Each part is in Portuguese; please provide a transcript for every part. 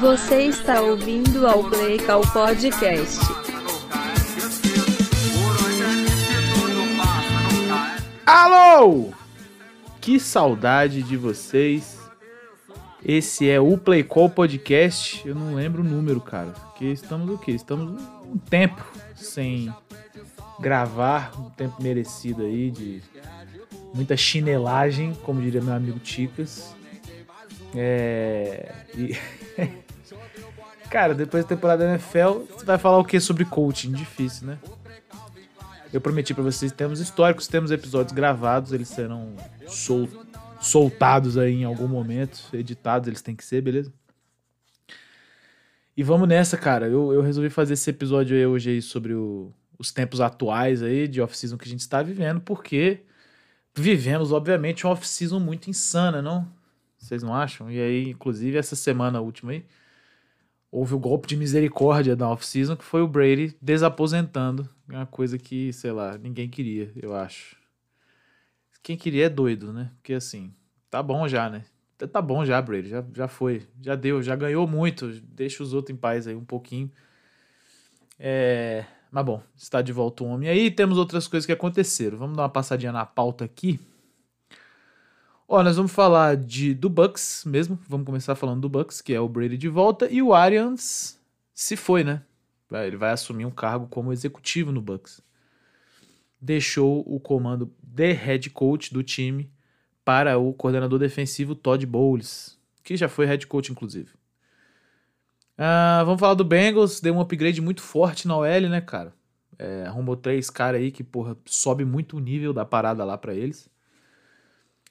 Você está ouvindo ao Play Call Podcast. Alô! Que saudade de vocês. Esse é o Play Call Podcast. Eu não lembro o número, cara. Porque estamos o quê? Estamos um tempo sem gravar, um tempo merecido aí de muita chinelagem, como diria meu amigo Ticas. É. E... cara, depois da temporada da NFL, você vai falar o que sobre coaching? Difícil, né? Eu prometi para vocês, temos históricos, temos episódios gravados, eles serão sol soltados aí em algum momento, editados, eles têm que ser, beleza? E vamos nessa, cara. Eu, eu resolvi fazer esse episódio aí hoje aí sobre o, os tempos atuais aí de off-season que a gente está vivendo, porque vivemos, obviamente, uma off-season muito insana, não? Vocês não acham? E aí, inclusive, essa semana última aí, houve o golpe de misericórdia da off-season, que foi o Brady desaposentando. Uma coisa que, sei lá, ninguém queria, eu acho. Quem queria é doido, né? Porque assim, tá bom já, né? Tá bom já, Brady. Já, já foi. Já deu, já ganhou muito. Deixa os outros em paz aí um pouquinho. É. Mas bom, está de volta o homem. Aí temos outras coisas que aconteceram. Vamos dar uma passadinha na pauta aqui. Ó, nós vamos falar de do Bucks mesmo. Vamos começar falando do Bucks, que é o Brady de volta e o Arians se foi, né? Ele vai assumir um cargo como executivo no Bucks. Deixou o comando de head coach do time para o coordenador defensivo Todd Bowles, que já foi head coach inclusive. Uh, vamos falar do Bengals, deu um upgrade muito forte na OL, né, cara? É, arrumou três caras aí que, porra, sobe muito o nível da parada lá para eles.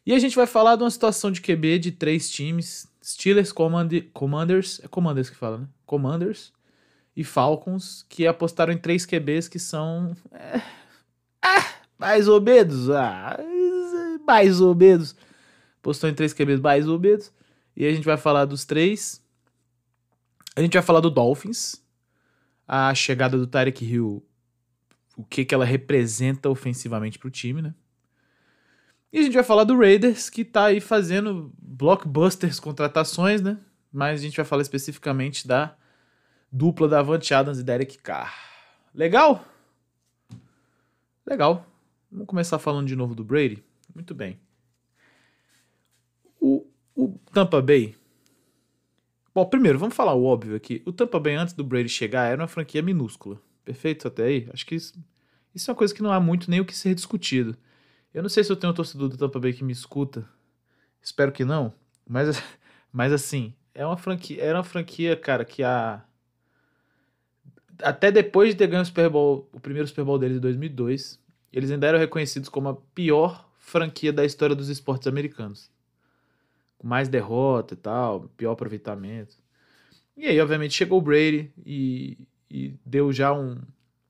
E a gente vai falar de uma situação de QB de três times: Steelers, Command Commanders, é Commanders que fala, né? Commanders e Falcons, que apostaram em três QBs que são. É, ah, mais ou menos. Ah, mais ou menos. Apostou em três QBs mais ou menos. E a gente vai falar dos três. A gente vai falar do Dolphins, a chegada do Tarek Hill, o que, que ela representa ofensivamente para o time, né? E a gente vai falar do Raiders, que tá aí fazendo blockbusters contratações, né? Mas a gente vai falar especificamente da dupla da Avante Adams e Derek Carr. Legal? Legal. Vamos começar falando de novo do Brady? Muito bem. O, o Tampa Bay Bom, primeiro, vamos falar o óbvio aqui. O Tampa Bay, antes do Brady chegar, era uma franquia minúscula. Perfeito até aí? Acho que isso, isso é uma coisa que não há muito nem o que ser discutido. Eu não sei se eu tenho um torcedor do Tampa Bay que me escuta. Espero que não. Mas, mas assim, é uma franquia, era uma franquia, cara, que a até depois de ter ganho o Super Bowl, o primeiro Super Bowl deles em 2002, eles ainda eram reconhecidos como a pior franquia da história dos esportes americanos com mais derrota e tal, pior aproveitamento. E aí, obviamente, chegou o Brady e, e deu já um,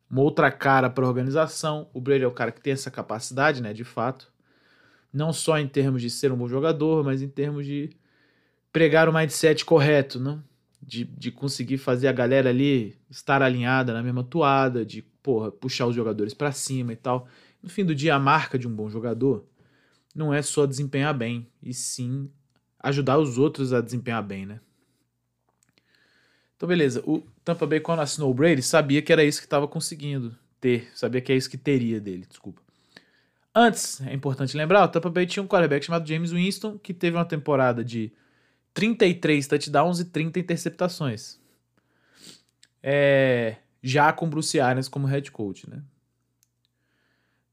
uma outra cara para a organização. O Brady é o cara que tem essa capacidade, né, de fato. Não só em termos de ser um bom jogador, mas em termos de pregar o mindset correto, não? De, de conseguir fazer a galera ali estar alinhada na mesma toada, de porra, puxar os jogadores para cima e tal. No fim do dia, a marca de um bom jogador não é só desempenhar bem, e sim ajudar os outros a desempenhar bem, né? Então, beleza. O Tampa Bay, quando assinou o Brady, sabia que era isso que estava conseguindo ter. Sabia que é isso que teria dele, desculpa. Antes, é importante lembrar, o Tampa Bay tinha um quarterback chamado James Winston, que teve uma temporada de 33 touchdowns e 30 interceptações. É, já com Bruce Arians como head coach, né?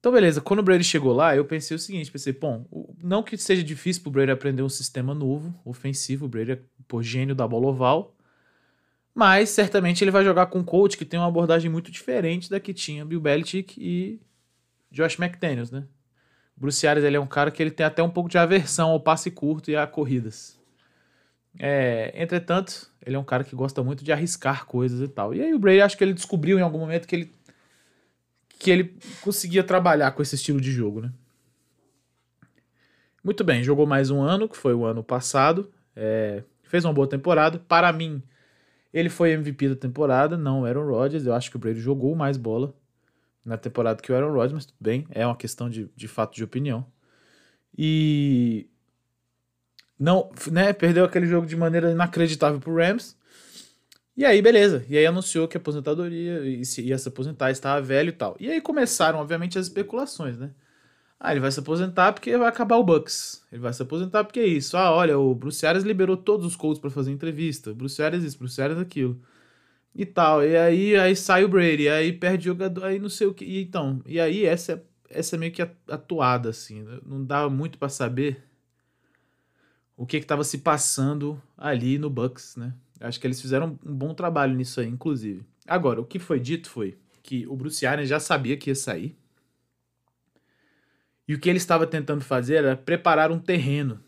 Então, beleza, quando o Brady chegou lá, eu pensei o seguinte: pensei, bom, não que seja difícil pro Brady aprender um sistema novo, ofensivo, o Brady é por gênio da bola oval, mas certamente ele vai jogar com um coach que tem uma abordagem muito diferente da que tinha Bill Belichick e Josh McDaniels, né? Bruce Arias ele é um cara que ele tem até um pouco de aversão ao passe curto e a corridas. É, entretanto, ele é um cara que gosta muito de arriscar coisas e tal. E aí o Brady acho que ele descobriu em algum momento que ele que ele conseguia trabalhar com esse estilo de jogo, né? Muito bem, jogou mais um ano, que foi o ano passado, é, fez uma boa temporada. Para mim, ele foi MVP da temporada, não o Aaron Rodgers. Eu acho que o Brady jogou mais bola na temporada que o Aaron Rodgers, mas tudo bem, é uma questão de, de fato de opinião. E não, né, perdeu aquele jogo de maneira inacreditável pro Rams, E aí, beleza. E aí anunciou que a aposentadoria ia se, ia se aposentar, estava velho e tal. E aí começaram, obviamente, as especulações, né? Ah, ele vai se aposentar porque vai acabar o Bucks. Ele vai se aposentar porque é isso. Ah, olha, o Bruce Arias liberou todos os Colts para fazer entrevista. Bruce Arias isso, Bruce Arias aquilo. E tal. E aí, aí sai o Brady, aí perde jogador, aí não sei o que. E então, e aí essa é, essa é meio que atuada, assim. né? Não dá muito para saber o que que tava se passando ali no Bucks, né? Acho que eles fizeram um bom trabalho nisso aí, inclusive. Agora, o que foi dito foi que o Bruce já sabia que ia sair. E o que ele estava tentando fazer era preparar um terreno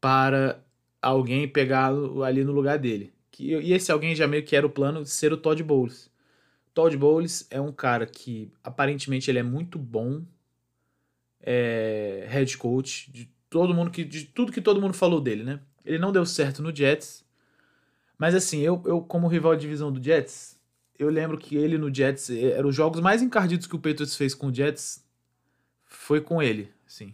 para alguém pegá-lo ali no lugar dele. E esse alguém já meio que era o plano de ser o Todd Bowles. Todd Bowles é um cara que aparentemente ele é muito bom é, head coach de todo mundo que de tudo que todo mundo falou dele, né? Ele não deu certo no Jets. Mas assim, eu, eu como rival de divisão do Jets, eu lembro que ele no Jets, eh, eram os jogos mais encardidos que o Patriots fez com o Jets, foi com ele, assim.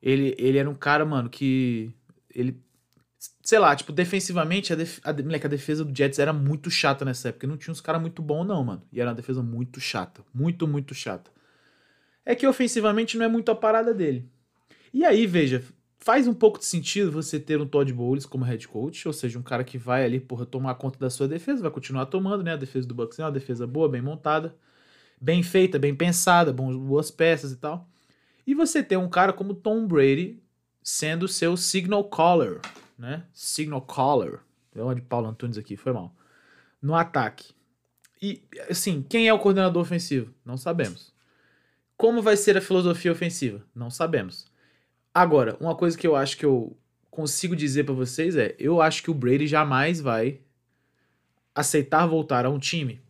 Ele, ele era um cara, mano, que ele sei lá, tipo, defensivamente, a, def a, moleque, a defesa do Jets era muito chata nessa época. Não tinha uns caras muito bons, não, mano. E era uma defesa muito chata. Muito, muito chata. É que ofensivamente não é muito a parada dele. E aí, veja, faz um pouco de sentido você ter um Todd Bowles como head coach, ou seja, um cara que vai ali, porra, tomar conta da sua defesa, vai continuar tomando, né? A defesa do Bucks é uma defesa boa, bem montada, bem feita, bem pensada, boas peças e tal. E você ter um cara como Tom Brady sendo seu signal caller, né? Signal caller. Deu uma de Paulo Antunes aqui, foi mal. No ataque. E, assim, quem é o coordenador ofensivo? Não sabemos. Como vai ser a filosofia ofensiva? Não sabemos. Agora, uma coisa que eu acho que eu consigo dizer para vocês é: eu acho que o Brady jamais vai aceitar voltar a um time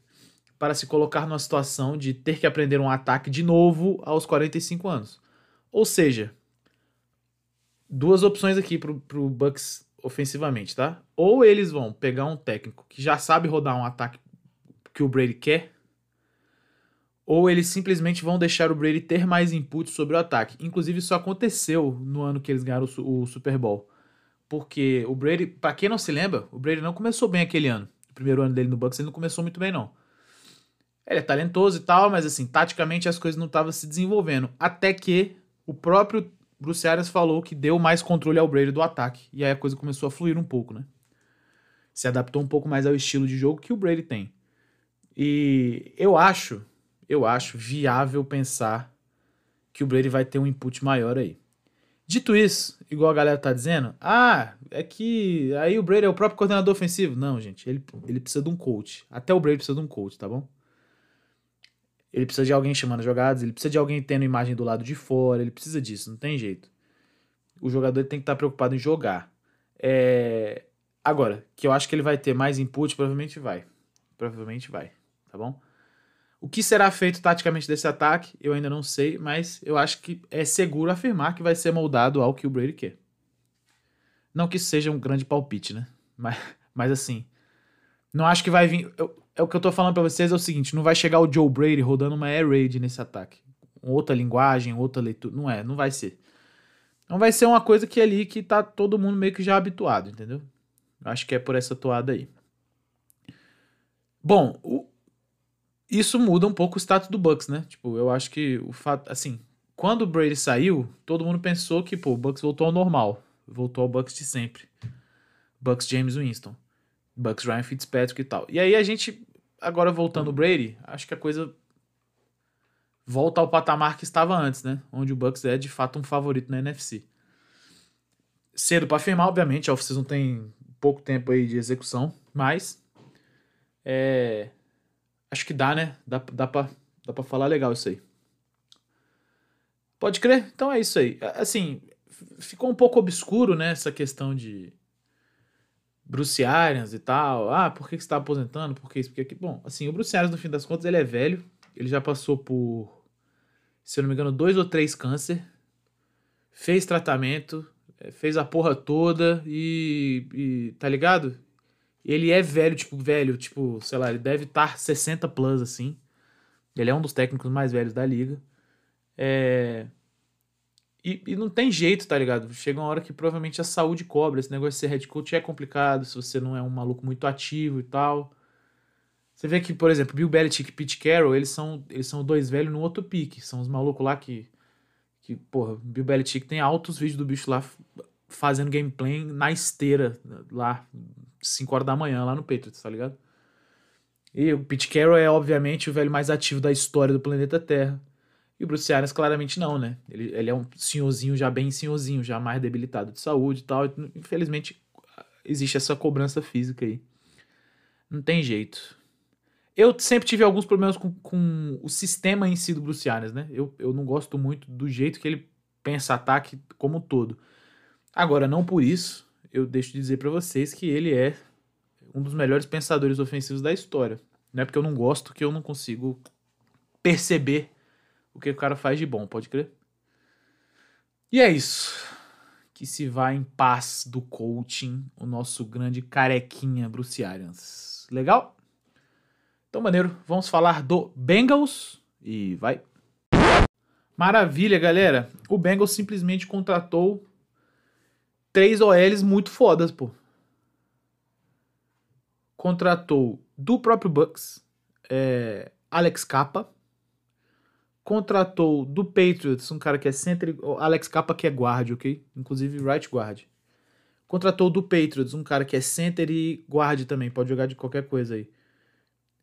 para se colocar numa situação de ter que aprender um ataque de novo aos 45 anos. Ou seja, duas opções aqui pro, pro Bucks ofensivamente, tá? Ou eles vão pegar um técnico que já sabe rodar um ataque que o Brady quer, ou eles simplesmente vão deixar o Brady ter mais input sobre o ataque. Inclusive, isso aconteceu no ano que eles ganharam o, o Super Bowl. Porque o Brady, para quem não se lembra, o Brady não começou bem aquele ano. O primeiro ano dele no Bucks, ele não começou muito bem, não. Ele é talentoso e tal, mas assim, taticamente as coisas não estavam se desenvolvendo. Até que o próprio Bruce Arians falou que deu mais controle ao Brady do ataque. E aí a coisa começou a fluir um pouco, né? Se adaptou um pouco mais ao estilo de jogo que o Brady tem. E eu acho eu acho viável pensar que o Brady vai ter um input maior aí. Dito isso, igual a galera tá dizendo, ah, é que aí o Brady é o próprio coordenador ofensivo. Não, gente, ele, ele precisa de um coach. Até o Brady precisa de um coach, tá bom? Ele precisa de alguém chamando jogadas, ele precisa de alguém tendo imagem do lado de fora, ele precisa disso, não tem jeito. O jogador tem que estar preocupado em jogar. É... Agora, que eu acho que ele vai ter mais input, provavelmente vai. Provavelmente vai, tá bom? O que será feito taticamente desse ataque, eu ainda não sei, mas eu acho que é seguro afirmar que vai ser moldado ao que o Brady quer. Não que isso seja um grande palpite, né? Mas, mas assim, não acho que vai vir. Eu, é o que eu tô falando para vocês é o seguinte: não vai chegar o Joe Brady rodando uma air raid nesse ataque. Outra linguagem, outra leitura. Não é, não vai ser. Não vai ser uma coisa que é ali que tá todo mundo meio que já habituado, entendeu? Acho que é por essa toada aí. Bom, o, isso muda um pouco o status do Bucks, né? Tipo, eu acho que o fato, assim, quando o Brady saiu, todo mundo pensou que, pô, o Bucks voltou ao normal, voltou ao Bucks de sempre. Bucks James Winston, Bucks Ryan Fitzpatrick e tal. E aí a gente, agora voltando o Brady, acho que a coisa volta ao patamar que estava antes, né? Onde o Bucks é de fato um favorito na NFC. Cedo para afirmar, obviamente, a off-season tem pouco tempo aí de execução, mas é, Acho que dá, né? Dá, dá, pra, dá pra falar legal isso aí. Pode crer? Então é isso aí. Assim, ficou um pouco obscuro, né? Essa questão de Bruce Arians e tal. Ah, por que, você tá aposentando? Por que isso? Porque aqui. Bom, assim, o Bruce Arians, no fim das contas, ele é velho. Ele já passou por, se eu não me engano, dois ou três câncer. Fez tratamento, eh, fez a porra toda e, e tá ligado? Ele é velho, tipo, velho, tipo, sei lá, ele deve estar tá 60 plus, assim. Ele é um dos técnicos mais velhos da liga. É... E, e não tem jeito, tá ligado? Chega uma hora que provavelmente a saúde cobra. Esse negócio de ser head coach é complicado se você não é um maluco muito ativo e tal. Você vê que, por exemplo, Bill Belichick e Pete Carroll, eles são, eles são dois velhos no outro pique. São os malucos lá que, que, porra, Bill Belichick tem altos vídeos do bicho lá fazendo gameplay na esteira, lá, 5 horas da manhã, lá no Patriots, tá ligado? E o Pete Carroll é, obviamente, o velho mais ativo da história do planeta Terra. E o Bruce Arians claramente não, né? Ele, ele é um senhorzinho já bem senhorzinho, já mais debilitado de saúde e tal. Infelizmente, existe essa cobrança física aí. Não tem jeito. Eu sempre tive alguns problemas com, com o sistema em si do Bruce Arians, né? Eu, eu não gosto muito do jeito que ele pensa ataque como um todo. Agora, não por isso, eu deixo de dizer para vocês que ele é um dos melhores pensadores ofensivos da história. Não é porque eu não gosto que eu não consigo perceber o que o cara faz de bom, pode crer? E é isso. Que se vá em paz do coaching, o nosso grande carequinha Bruce Arians. Legal? Então, maneiro, vamos falar do Bengals e vai. Maravilha, galera. O Bengals simplesmente contratou três OLs muito fodas, pô. Contratou do próprio Bucks, é, Alex Capa, contratou do Patriots um cara que é center, Alex Capa que é guard, ok? Inclusive right guard. Contratou do Patriots um cara que é center e guard também, pode jogar de qualquer coisa aí.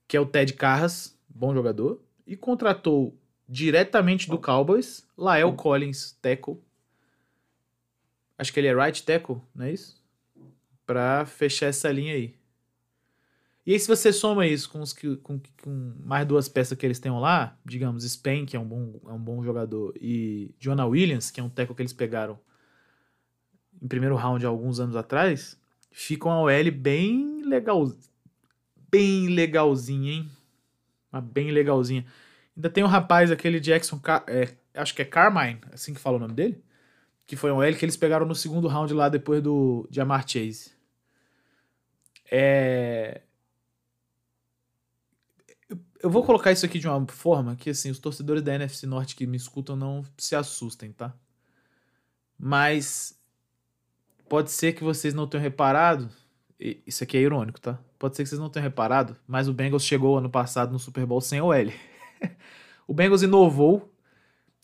Que é o Ted Carras, bom jogador. E contratou diretamente do Cowboys, Lael Collins, tackle. Acho que ele é right tackle, não é isso? Pra fechar essa linha aí. E aí, se você soma isso com, os que, com, com mais duas peças que eles têm lá, digamos, Spain, que é um bom, é um bom jogador, e Jonah Williams, que é um teco que eles pegaram em primeiro round há alguns anos atrás, fica uma OL bem legal. Bem legalzinha, hein? Uma bem legalzinha. Ainda tem um rapaz, aquele Jackson, é, acho que é Carmine, assim que fala o nome dele, que foi um OL que eles pegaram no segundo round lá depois do Jamar Chase. É eu vou colocar isso aqui de uma forma que, assim, os torcedores da NFC Norte que me escutam não se assustem, tá? Mas pode ser que vocês não tenham reparado. Isso aqui é irônico, tá? Pode ser que vocês não tenham reparado, mas o Bengals chegou ano passado no Super Bowl sem OL. o Bengals inovou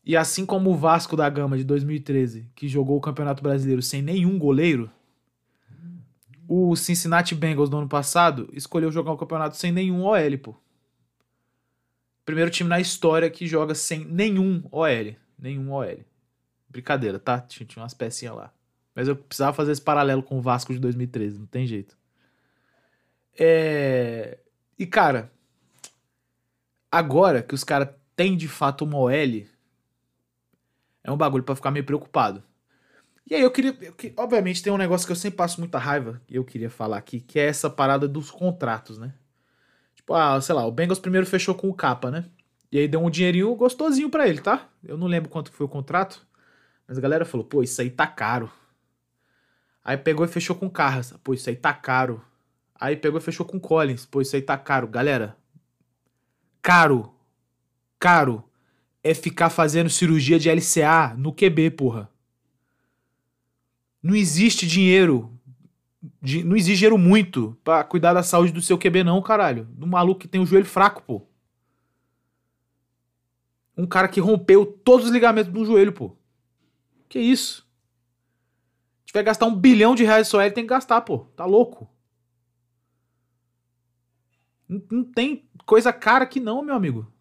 e assim como o Vasco da Gama de 2013, que jogou o Campeonato Brasileiro sem nenhum goleiro, o Cincinnati Bengals do ano passado escolheu jogar o campeonato sem nenhum OL, pô. Primeiro time na história que joga sem nenhum OL. Nenhum OL. Brincadeira, tá? Tinha, tinha umas pecinhas lá. Mas eu precisava fazer esse paralelo com o Vasco de 2013, não tem jeito. É... E, cara, agora que os caras têm de fato uma OL, é um bagulho para ficar meio preocupado. E aí eu queria, eu, obviamente tem um negócio que eu sempre passo muita raiva, e eu queria falar aqui, que é essa parada dos contratos, né? Tipo, ah, sei lá, o Bengals primeiro fechou com o Capa, né? E aí deu um dinheirinho gostosinho para ele, tá? Eu não lembro quanto foi o contrato, mas a galera falou, pô, isso aí tá caro. Aí pegou e fechou com Carras, pô, isso aí tá caro. Aí pegou e fechou com Collins, pô, isso aí tá caro. Galera, caro, caro é ficar fazendo cirurgia de LCA no QB, porra. Não existe dinheiro de, não exige dinheiro muito para cuidar da saúde do seu QB, não, caralho. Do maluco que tem o joelho fraco, pô. Um cara que rompeu todos os ligamentos do joelho, pô. Que isso? Se tiver gastar um bilhão de reais só ele tem que gastar, pô. Tá louco. Não, não tem coisa cara aqui não, meu amigo.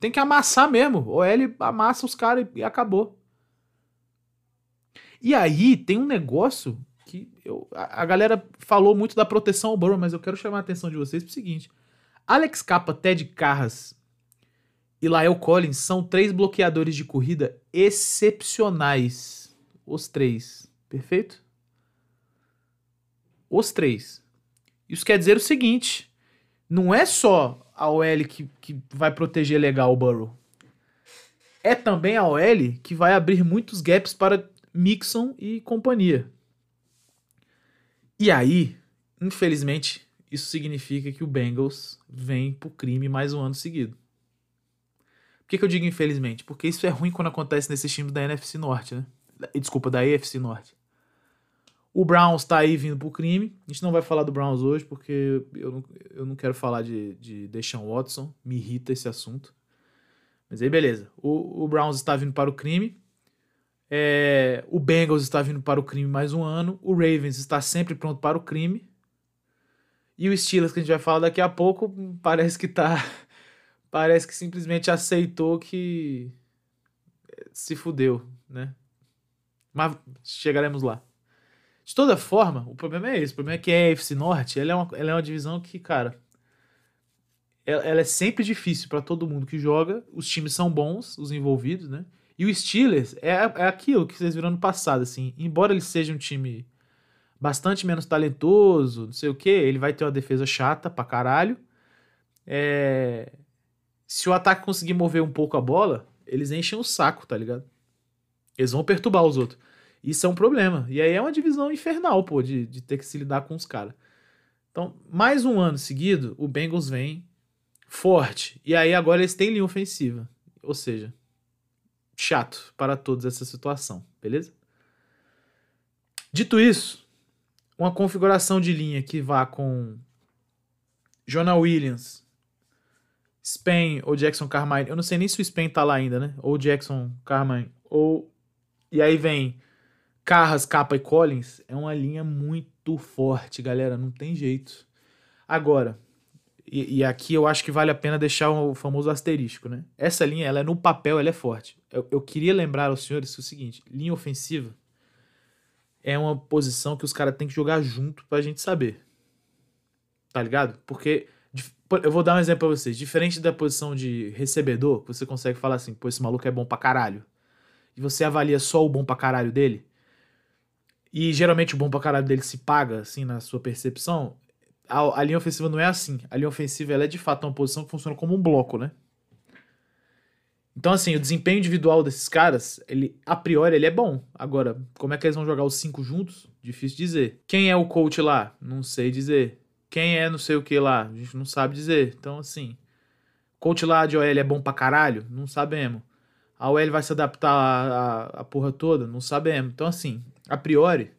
Tem que amassar mesmo. O L amassa os caras e acabou. E aí tem um negócio que eu, a, a, galera falou muito da proteção ao Burrow, mas eu quero chamar a atenção de vocês pro seguinte: Alex Capa, Ted Carras e Lael Collins são três bloqueadores de corrida excepcionais. Os três. Perfeito? Os três. Isso quer dizer o seguinte: não é só a OL que, que vai proteger legal o Burrow. É também a OL que vai abrir muitos gaps para Mixon e companhia. E aí, infelizmente, isso significa que o Bengals vem pro crime mais um ano seguido. que, que eu digo infelizmente? Porque isso é ruim quando acontece nesses times da NFC Norte, né? Desculpa, da AFC Norte. O Browns tá aí vindo pro crime. A gente não vai falar do Browns hoje, porque eu não, eu não quero falar de, de Deshaun Watson. Me irrita esse assunto. Mas aí, beleza. O, o Browns está vindo para o crime. É, o Bengals está vindo para o crime mais um ano. O Ravens está sempre pronto para o crime. E o Steelers, que a gente vai falar daqui a pouco, parece que tá. Parece que simplesmente aceitou que se fudeu, né? Mas chegaremos lá. De toda forma, o problema é esse. O problema é que a AFC Norte ela é, uma, ela é uma divisão que, cara, ela, ela é sempre difícil para todo mundo que joga. Os times são bons, os envolvidos, né? E o Steelers é, é aquilo que vocês viram no passado, assim. Embora ele seja um time bastante menos talentoso, não sei o que, ele vai ter uma defesa chata pra caralho. É... Se o ataque conseguir mover um pouco a bola, eles enchem o saco, tá ligado? Eles vão perturbar os outros. Isso é um problema. E aí é uma divisão infernal, pô, de, de ter que se lidar com os caras. Então, mais um ano seguido, o Bengals vem forte. E aí agora eles têm linha ofensiva. Ou seja, chato para todos essa situação, beleza? Dito isso, uma configuração de linha que vá com Jonah Williams, Spain ou Jackson Carmine. Eu não sei nem se o Spain tá lá ainda, né? Ou Jackson Carmine. Ou. E aí vem Carras, Capa e Collins é uma linha muito forte, galera. Não tem jeito. Agora, e, e, aqui eu acho que vale a pena deixar o famoso asterisco, né? Essa linha, ela é no papel, ela é forte. Eu, eu queria lembrar aos senhores o seguinte: linha ofensiva é uma posição que os caras têm que jogar junto pra gente saber. Tá ligado? Porque eu vou dar um exemplo pra vocês. Diferente da posição de recebedor, você consegue falar assim, pô, esse maluco é bom pra caralho. E você avalia só o bom pra caralho dele. E geralmente o bom pra caralho dele se paga, assim, na sua percepção. A, a linha ofensiva não é assim. A linha ofensiva ela é de fato uma posição que funciona como um bloco, né? Então, assim, o desempenho individual desses caras, ele, a priori, ele é bom. Agora, como é que eles vão jogar os cinco juntos? Difícil dizer. Quem é o coach lá? Não sei dizer. Quem é não sei o que lá? A gente não sabe dizer. Então, assim, coach lá de OL é bom pra caralho? Não sabemos. A OL vai se adaptar à, à, porra toda? Não sabemos. Então, assim, a priori,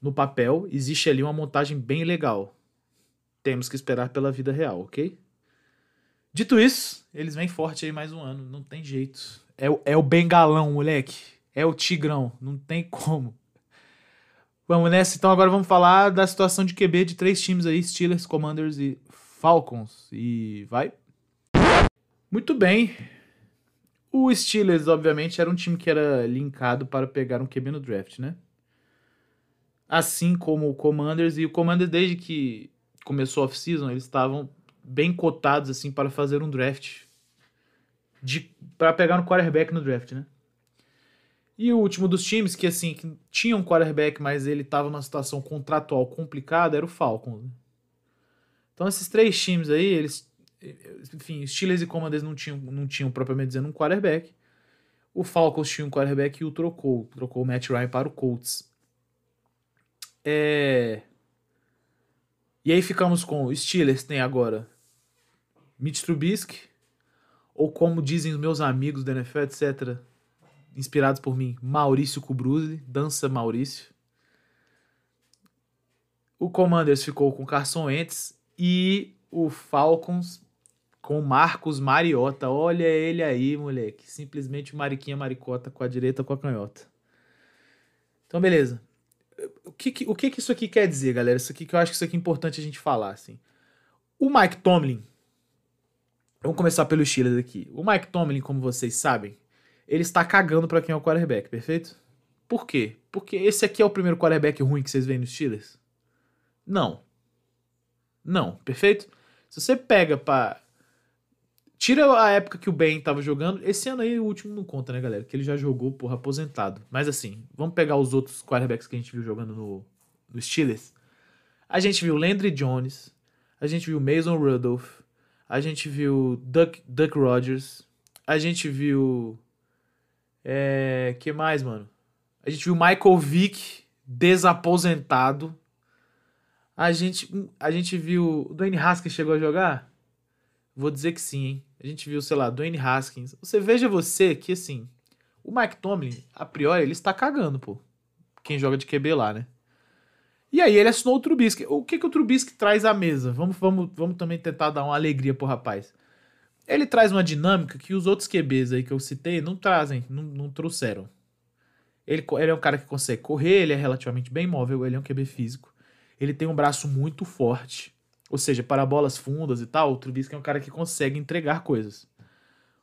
no papel, existe ali uma montagem bem legal. Temos que esperar pela vida real, ok? Dito isso, eles vêm forte aí mais um ano. Não tem jeito. É, o, é o bengalão, moleque. É o tigrão. Não tem como. Vamos nessa. Então agora vamos falar da situação de QB de três times aí. Steelers, Commanders e Falcons. E vai. Muito bem. O Steelers, obviamente, era um time que era linkado para pegar um QB no draft, né? Assim como o Commanders. E o Commanders, desde que começou off-season, eles estavam bem cotados assim para fazer um draft de para pegar um quarterback no draft, né? E o último dos times que assim que tinha um quarterback, mas ele estava numa situação contratual complicada, era o Falcons. Né? Então esses três times aí, eles enfim, Steelers e Commanders não tinham não tinham propriamente dizendo um quarterback. O Falcons tinha um quarterback e o trocou, trocou o Matt Ryan para o Colts. É... E aí ficamos com Steelers tem agora Mitch Trubisky, ou como dizem os meus amigos da NFL, etc., inspirados por mim, Maurício Kubruzzi, dança Maurício. O Commanders ficou com Carson Wentz e o Falcons com Marcos Mariota. Olha ele aí, moleque. Simplesmente Mariquinha Maricota com a direita com a canhota. Então, beleza. O que, o que, que isso aqui quer dizer, galera? Isso aqui que eu acho que isso aqui é importante a gente falar, assim. O Mike Tomlin, Vamos começar pelo Steelers aqui. O Mike Tomlin, como vocês sabem, ele está cagando para quem é o quarterback, perfeito? Por quê? Porque esse aqui é o primeiro quarterback ruim que vocês veem nos Steelers? Não. Não, perfeito? Se você pega para Tira a época que o Ben tava jogando. Esse ano aí o último não conta, né, galera? Que ele já jogou, porra, aposentado. Mas assim, vamos pegar os outros quarterbacks que a gente viu jogando no, no Steelers. A gente viu Landry Jones. A gente viu Mason Rudolph a gente viu Duck, Duck Rogers, a gente viu. É. que mais, mano? A gente viu Michael Vick desaposentado. A gente, a gente viu. O Dwayne Haskins chegou a jogar? Vou dizer que sim, hein? A gente viu, sei lá, Dwayne Haskins. Você veja você que, assim, o Mike Tomlin, a priori, ele está cagando, pô. Quem joga de QB lá, né? E aí ele assinou o Trubisky. O que, que o Trubisky traz à mesa? Vamos, vamos, vamos também tentar dar uma alegria pro rapaz. Ele traz uma dinâmica que os outros QBs aí que eu citei não trazem, não, não trouxeram. Ele, ele é um cara que consegue correr, ele é relativamente bem móvel, ele é um QB físico. Ele tem um braço muito forte. Ou seja, para bolas fundas e tal, o Trubisky é um cara que consegue entregar coisas.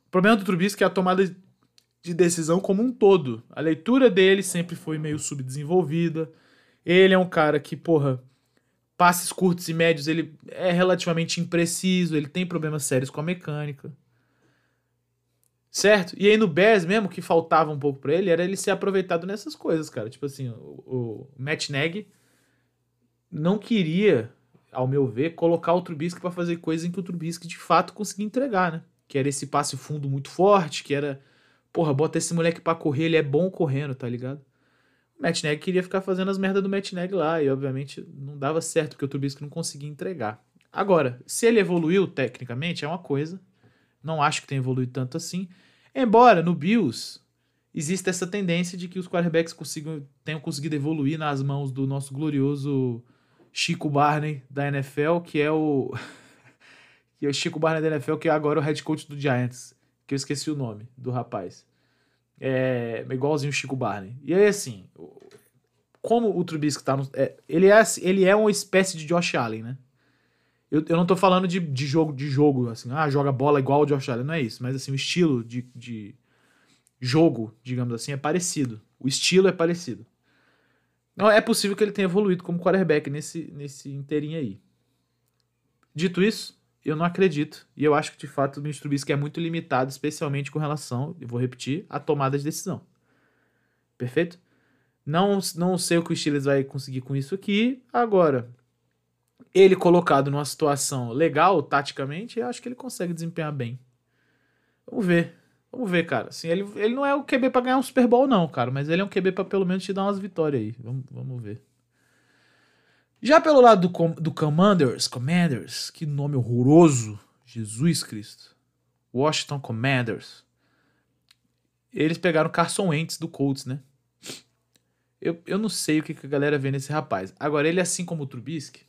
O problema do Trubisky é a tomada de decisão como um todo. A leitura dele sempre foi meio subdesenvolvida. Ele é um cara que, porra, passes curtos e médios, ele é relativamente impreciso, ele tem problemas sérios com a mecânica. Certo? E aí no Bears mesmo, que faltava um pouco para ele, era ele ser aproveitado nessas coisas, cara. Tipo assim, o, o Matt Nagy não queria, ao meu ver, colocar o Trubisky para fazer coisas em que o Trubisky de fato conseguia entregar, né? Que era esse passe fundo muito forte, que era, porra, bota esse moleque para correr, ele é bom correndo, tá ligado? O Matt Nagy queria ficar fazendo as merdas do Matt Nagy lá, e obviamente não dava certo, porque o Trubisky não conseguia entregar. Agora, se ele evoluiu tecnicamente, é uma coisa. Não acho que tenha evoluído tanto assim. Embora no Bills exista essa tendência de que os quarterbacks consigam, tenham conseguido evoluir nas mãos do nosso glorioso Chico Barney da NFL, que é o. que é o Chico Barney da NFL, que é agora o head coach do Giants. Que eu esqueci o nome do rapaz. É igualzinho o Chico Barney. E aí, assim, como o Trubisky tá no. É, ele, é, ele é uma espécie de Josh Allen, né? Eu, eu não tô falando de, de jogo, de jogo, assim, ah, joga bola igual o Josh Allen, não é isso. Mas, assim, o estilo de, de jogo, digamos assim, é parecido. O estilo é parecido. Não, é possível que ele tenha evoluído como quarterback nesse, nesse inteirinho aí. Dito isso, eu não acredito. E eu acho que, de fato, o Mitch Trubisky é muito limitado, especialmente com relação, eu vou repetir, à tomada de decisão. Perfeito? Não, não sei o que o Steelers vai conseguir com isso aqui. Agora, ele colocado numa situação legal, taticamente, eu acho que ele consegue desempenhar bem. Vamos ver. Vamos ver, cara. Assim, ele, ele não é o QB para ganhar um Super Bowl, não, cara. Mas ele é um QB para pelo menos te dar umas vitórias aí. Vamos, vamos ver. Já pelo lado do, do Commanders, Commanders, que nome horroroso. Jesus Cristo. Washington Commanders. Eles pegaram Carson Wentz do Colts, né? Eu, eu não sei o que, que a galera vê nesse rapaz. Agora, ele, assim como o Trubisky,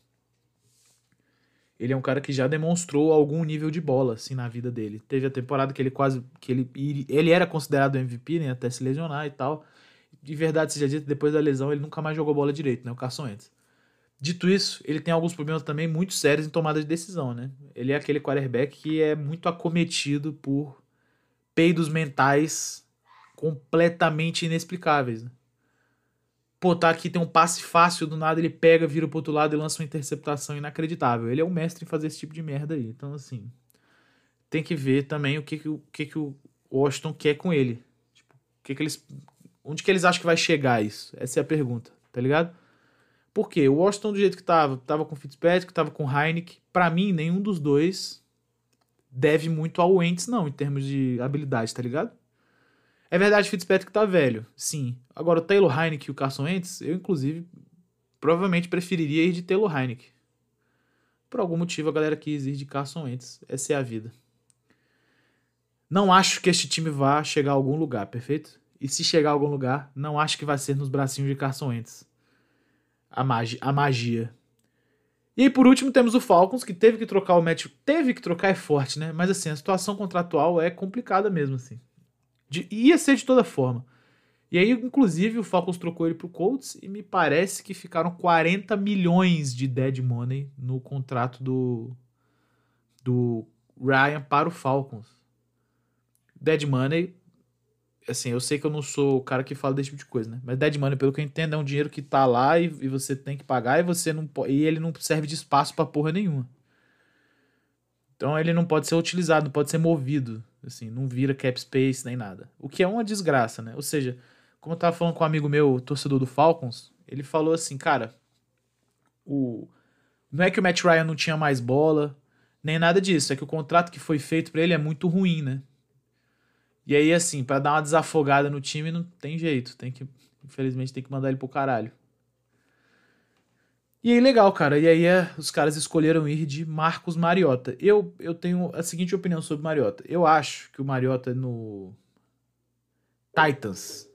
ele é um cara que já demonstrou algum nível de bola, assim, na vida dele. Teve a temporada que ele quase. que ele, ele era considerado MVP, né? Até se lesionar e tal. De verdade seja dito, depois da lesão, ele nunca mais jogou bola direito, né? O Carson Wentz. Dito isso, ele tem alguns problemas também muito sérios em tomada de decisão, né? Ele é aquele quarterback que é muito acometido por peidos mentais completamente inexplicáveis. Né? Pô, tá aqui, tem um passe fácil, do nada ele pega, vira pro outro lado e lança uma interceptação inacreditável. Ele é um mestre em fazer esse tipo de merda aí. Então, assim, tem que ver também o que, que, o, que, que o Washington quer com ele. Tipo, o que, que eles. Onde que eles acham que vai chegar isso? Essa é a pergunta, tá ligado? Por quê? O Washington, do jeito que tava, tava com Fitzpatrick, tava com Heineken. Para mim, nenhum dos dois deve muito ao Wentz, não, em termos de habilidade, tá ligado? É verdade, Fitzpatrick tá velho, sim. Agora, o Taylor Heineken e o Carson Wentz, eu, inclusive, provavelmente preferiria ir de Taylor Heineken. Por algum motivo, a galera quis ir de Carson Wentz. Essa é a vida. Não acho que este time vá chegar a algum lugar, perfeito? E se chegar a algum lugar, não acho que vai ser nos bracinhos de Carson Wentz. A, magi a magia. E aí, por último, temos o Falcons, que teve que trocar o match. Teve que trocar é forte, né? Mas assim, a situação contratual é complicada mesmo, assim. De, ia ser de toda forma. E aí, inclusive, o Falcons trocou ele pro Colts e me parece que ficaram 40 milhões de dead money no contrato do, do Ryan para o Falcons. Dead money, assim, eu sei que eu não sou o cara que fala desse tipo de coisa, né? Mas dead money, pelo que eu entendo, é um dinheiro que tá lá e, e você tem que pagar e você não e ele não serve de espaço para porra nenhuma. Então ele não pode ser utilizado, não pode ser movido. Assim, não vira cap space nem nada. O que é uma desgraça, né? Ou seja, como eu tava falando com um amigo meu, torcedor do Falcons, ele falou assim, cara, o não é que o Matt Ryan não tinha mais bola, nem nada disso, é que o contrato que foi feito para ele é muito ruim, né? E aí assim, para dar uma desafogada no time não tem jeito, tem que infelizmente tem que mandar ele pro caralho. E aí, legal, cara. E aí, é, os caras escolheram ir de Marcos Mariota. Eu, eu tenho a seguinte opinião sobre Mariota. Eu acho que o Mariota no Titans,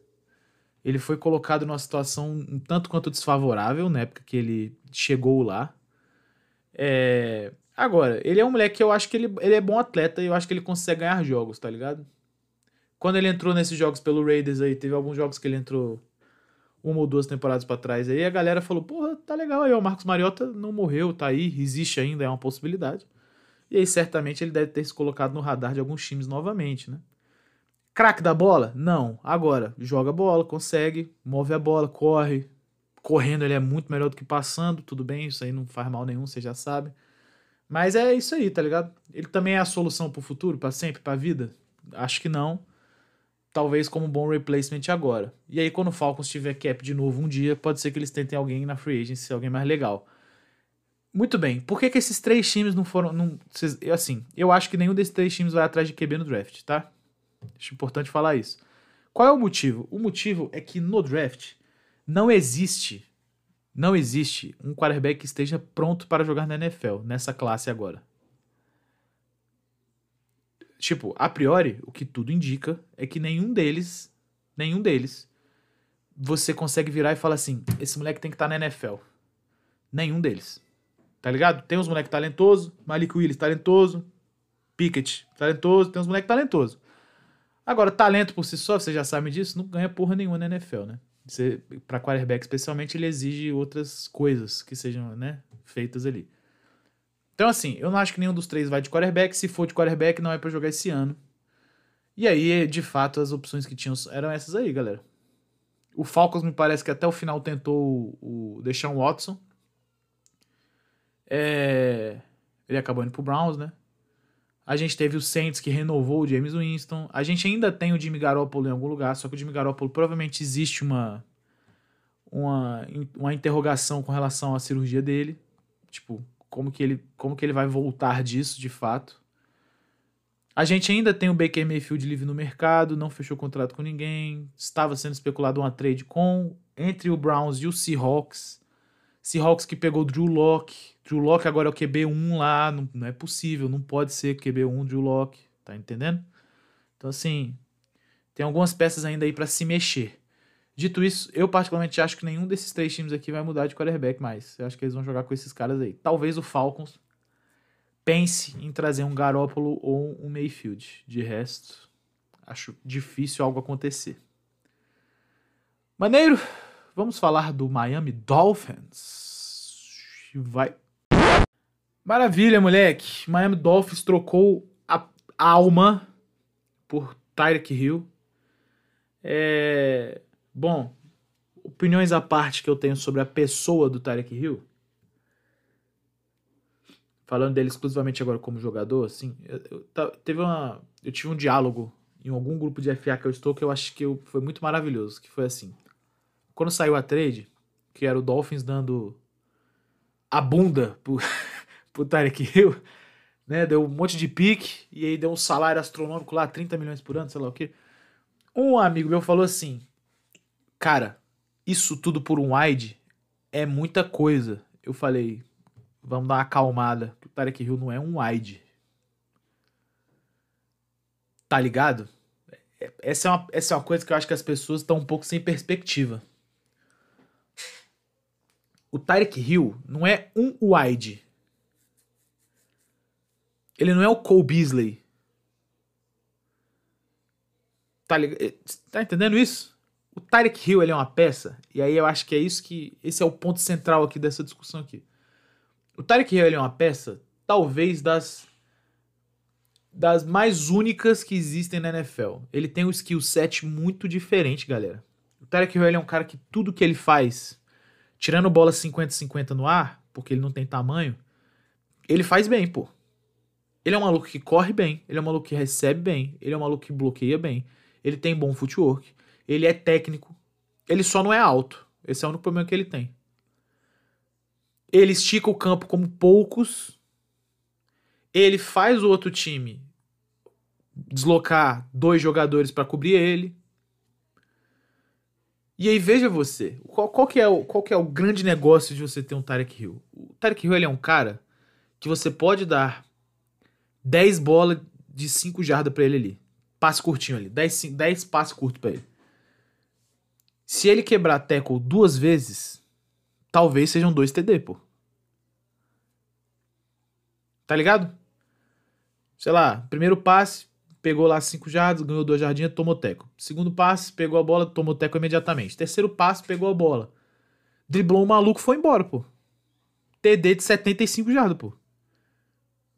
ele foi colocado numa situação um tanto quanto desfavorável na época que ele chegou lá. É... Agora, ele é um moleque que eu acho que ele, ele é bom atleta e eu acho que ele consegue ganhar jogos, tá ligado? Quando ele entrou nesses jogos pelo Raiders aí, teve alguns jogos que ele entrou uma ou duas temporadas para trás aí, a galera falou, porra, tá legal aí, o Marcos Mariota não morreu, tá aí, existe ainda, é uma possibilidade. E aí, certamente, ele deve ter se colocado no radar de alguns times novamente, né? Craque da bola? Não. Agora, joga bola, consegue, move a bola, corre. Correndo ele é muito melhor do que passando, tudo bem, isso aí não faz mal nenhum, você já sabe. Mas é isso aí, tá ligado? Ele também é a solução pro futuro, para sempre, pra vida? Acho que não talvez como um bom replacement agora. E aí, quando o Falcons tiver cap de novo um dia, pode ser que eles tentem alguém na free agency, alguém mais legal. Muito bem, por que, que esses três times não foram. Não, assim, eu acho que nenhum desses três times vai atrás de QB no draft, tá? Acho importante falar isso. Qual é o motivo? O motivo é que no draft não existe, não existe um quarterback que esteja pronto para jogar na NFL, nessa classe agora. Tipo, a priori, o que tudo indica é que nenhum deles, nenhum deles, você consegue virar e falar assim: esse moleque tem que estar tá na NFL. Nenhum deles. Tá ligado? Tem uns moleques talentosos, Malik Willis talentoso, Pickett talentoso, tem uns moleques talentosos. Agora, talento por si só, você já sabe disso, não ganha porra nenhuma na NFL, né? Você, pra quarterback especialmente, ele exige outras coisas que sejam, né, feitas ali. Então, assim, eu não acho que nenhum dos três vai de quarterback. Se for de quarterback, não é para jogar esse ano. E aí, de fato, as opções que tinham eram essas aí, galera. O Falcons me parece que até o final tentou o, o Deshaun Watson. É... Ele acabou indo pro Browns, né? A gente teve o Saints que renovou o James Winston. A gente ainda tem o Jimmy Garoppolo em algum lugar, só que o Jimmy Garoppolo provavelmente existe uma, uma, uma interrogação com relação à cirurgia dele. Tipo, como que ele, como que ele vai voltar disso de fato. A gente ainda tem o Baker Mayfield livre no mercado, não fechou contrato com ninguém. Estava sendo especulado uma trade com entre o Browns e o Seahawks. Seahawks que pegou Drew Locke. Drew Locke agora é o QB1 lá, não, não é possível, não pode ser QB1 Drew Locke, tá entendendo? Então assim, tem algumas peças ainda aí para se mexer. Dito isso, eu particularmente acho que nenhum desses três times aqui vai mudar de quarterback mais. Eu acho que eles vão jogar com esses caras aí. Talvez o Falcons pense em trazer um Garópolo ou um Mayfield. De resto, acho difícil algo acontecer. Maneiro, vamos falar do Miami Dolphins. Vai. Maravilha, moleque. Miami Dolphins trocou a alma por Tyreek Hill. É Bom, opiniões à parte que eu tenho sobre a pessoa do Tarek Hill. Falando dele exclusivamente agora como jogador, assim, eu, eu, teve uma, eu tive um diálogo em algum grupo de FA que eu estou que eu acho que eu, foi muito maravilhoso, que foi assim. Quando saiu a trade, que era o Dolphins dando a bunda pro, pro Tarek Hill, né? Deu um monte de pique e aí deu um salário astronômico lá, 30 milhões por ano, sei lá o quê. Um amigo meu falou assim: Cara, isso tudo por um wide é muita coisa. Eu falei, vamos dar uma acalmada. O Tarek Hill não é um wide. Tá ligado? É, essa é, uma, essa é uma coisa que eu acho que as pessoas estão um pouco sem perspectiva. O Tarek Hill não é um wide. Ele não é o Cole Beasley. Tá, tá entendendo isso? O Tarek Hill ele é uma peça, e aí eu acho que é isso que. Esse é o ponto central aqui dessa discussão aqui. O Tarek Hill ele é uma peça, talvez das. das mais únicas que existem na NFL. Ele tem um skill set muito diferente, galera. O Tarek Hill ele é um cara que tudo que ele faz, tirando bola 50-50 no ar, porque ele não tem tamanho, ele faz bem, pô. Ele é um maluco que corre bem, ele é um maluco que recebe bem, ele é um maluco que bloqueia bem, ele tem bom footwork, ele é técnico. Ele só não é alto. Esse é o único problema que ele tem. Ele estica o campo como poucos. Ele faz o outro time deslocar dois jogadores para cobrir ele. E aí veja você, qual, qual, que é o, qual que é o grande negócio de você ter um Tarek Hill? O Tarek Hill ele é um cara que você pode dar 10 bolas de 5 jardas pra ele ali. Passe curtinho ali, 10, 10 passes curtos pra ele. Se ele quebrar tackle duas vezes, talvez sejam dois TD, pô. Tá ligado? Sei lá, primeiro passe, pegou lá 5 jardas, ganhou 2 jardinhas, tomou teco. Segundo passe, pegou a bola, tomou teco imediatamente. Terceiro passe, pegou a bola. Driblou o maluco, foi embora, pô. TD de 75 jardas, pô.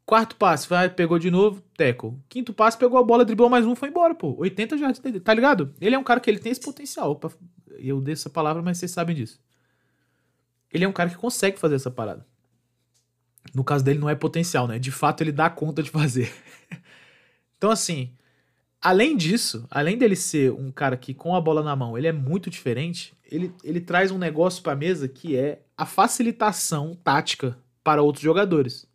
Quarto passe, vai, pegou de novo, teco. Quinto passe, pegou a bola, driblou mais um, foi embora, pô. 80 jardas, TD, tá ligado? Ele é um cara que ele tem esse potencial. Pra... Eu dei essa palavra, mas vocês sabem disso. Ele é um cara que consegue fazer essa parada. No caso dele, não é potencial, né? De fato, ele dá conta de fazer. Então, assim, além disso, além dele ser um cara que com a bola na mão ele é muito diferente, ele, ele traz um negócio para a mesa que é a facilitação tática para outros jogadores.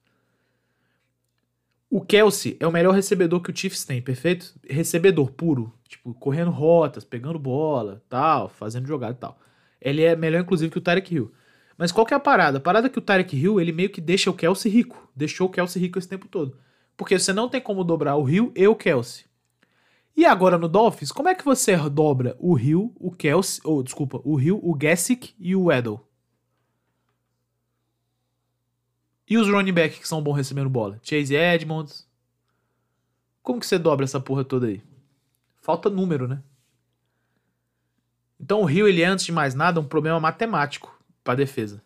O Kelsey é o melhor recebedor que o Chiefs tem, perfeito? Recebedor puro, tipo, correndo rotas, pegando bola, tal, fazendo jogada e tal. Ele é melhor, inclusive, que o Tarek Hill. Mas qual que é a parada? A parada é que o Tarek Hill, ele meio que deixa o Kelsey rico. Deixou o Kelsey rico esse tempo todo. Porque você não tem como dobrar o Rio e o Kelsey. E agora no Dolphins, como é que você dobra o Rio, o Kelsey, ou desculpa, o Rio, o Gessick e o Weddle? E os running back que são bons recebendo bola? Chase Edmonds. Como que você dobra essa porra toda aí? Falta número, né? Então o Rio, ele é, antes de mais nada, um problema matemático para defesa.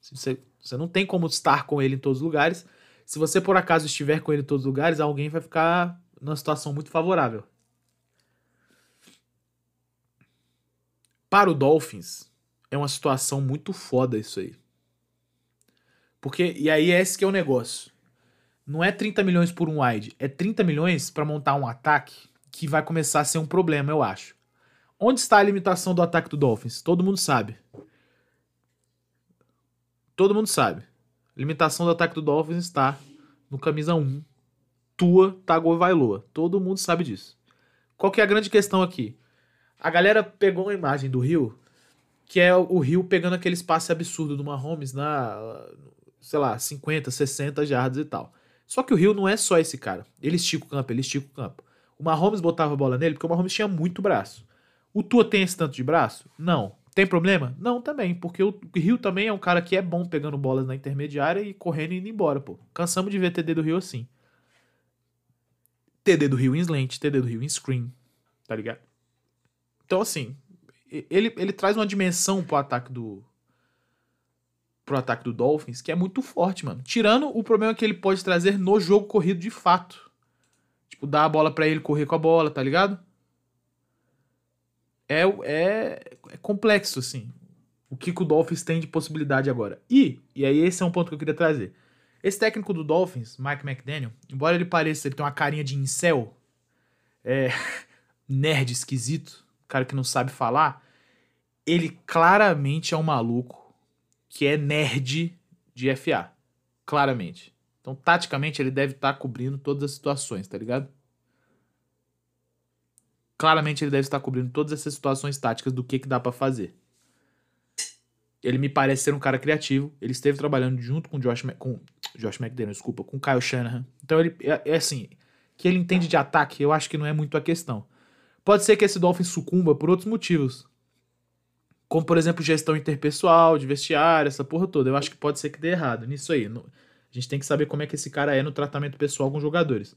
Você, você não tem como estar com ele em todos os lugares se você por acaso estiver com ele em todos os lugares, alguém vai ficar numa situação muito favorável. Para o Dolphins, é uma situação muito foda isso aí. Porque, e aí esse que é o negócio. Não é 30 milhões por um wide, é 30 milhões para montar um ataque que vai começar a ser um problema, eu acho. Onde está a limitação do ataque do Dolphins? Todo mundo sabe. Todo mundo sabe. Limitação do ataque do Dolphins está no camisa 1. Tua, Tagovailoa. Todo mundo sabe disso. Qual que é a grande questão aqui? A galera pegou uma imagem do Rio, que é o Rio pegando aquele espaço absurdo do Mahomes na, sei lá, 50, 60 jardas e tal. Só que o Rio não é só esse cara. Ele estica o campo, ele estica o campo. O Mahomes botava a bola nele porque o Mahomes tinha muito braço. O Tua tem esse tanto de braço? Não. Tem problema? Não, também, porque o Rio também é um cara que é bom pegando bolas na intermediária e correndo e indo embora, pô. Cansamos de ver TD do Rio assim. TD do Rio em slant, TD do Rio em screen, tá ligado? Então, assim, ele, ele traz uma dimensão pro ataque do pro ataque do Dolphins que é muito forte, mano. Tirando o problema que ele pode trazer no jogo corrido de fato. Tipo, dar a bola para ele correr com a bola, tá ligado? é, é, é complexo, assim. O que, que o Dolphins tem de possibilidade agora. E, e aí esse é um ponto que eu queria trazer. Esse técnico do Dolphins, Mike McDaniel, embora ele pareça, ele tem uma carinha de incel, é, nerd esquisito, cara que não sabe falar, ele claramente é um maluco que é nerd de FA. Claramente. Então, taticamente, ele deve estar tá cobrindo todas as situações, tá ligado? claramente ele deve estar cobrindo todas essas situações táticas do que, que dá para fazer. Ele me parece ser um cara criativo. Ele esteve trabalhando junto com Josh, com Josh McDaniel, desculpa, com Kyle Shanahan. Então ele é, é, assim, que ele entende de ataque, eu acho que não é muito a questão. Pode ser que esse Dolphins sucumba por outros motivos. Como, por exemplo, gestão interpessoal, de vestiário, essa porra toda. Eu acho que pode ser que dê errado nisso aí. A gente tem que saber como é que esse cara é no tratamento pessoal com jogadores.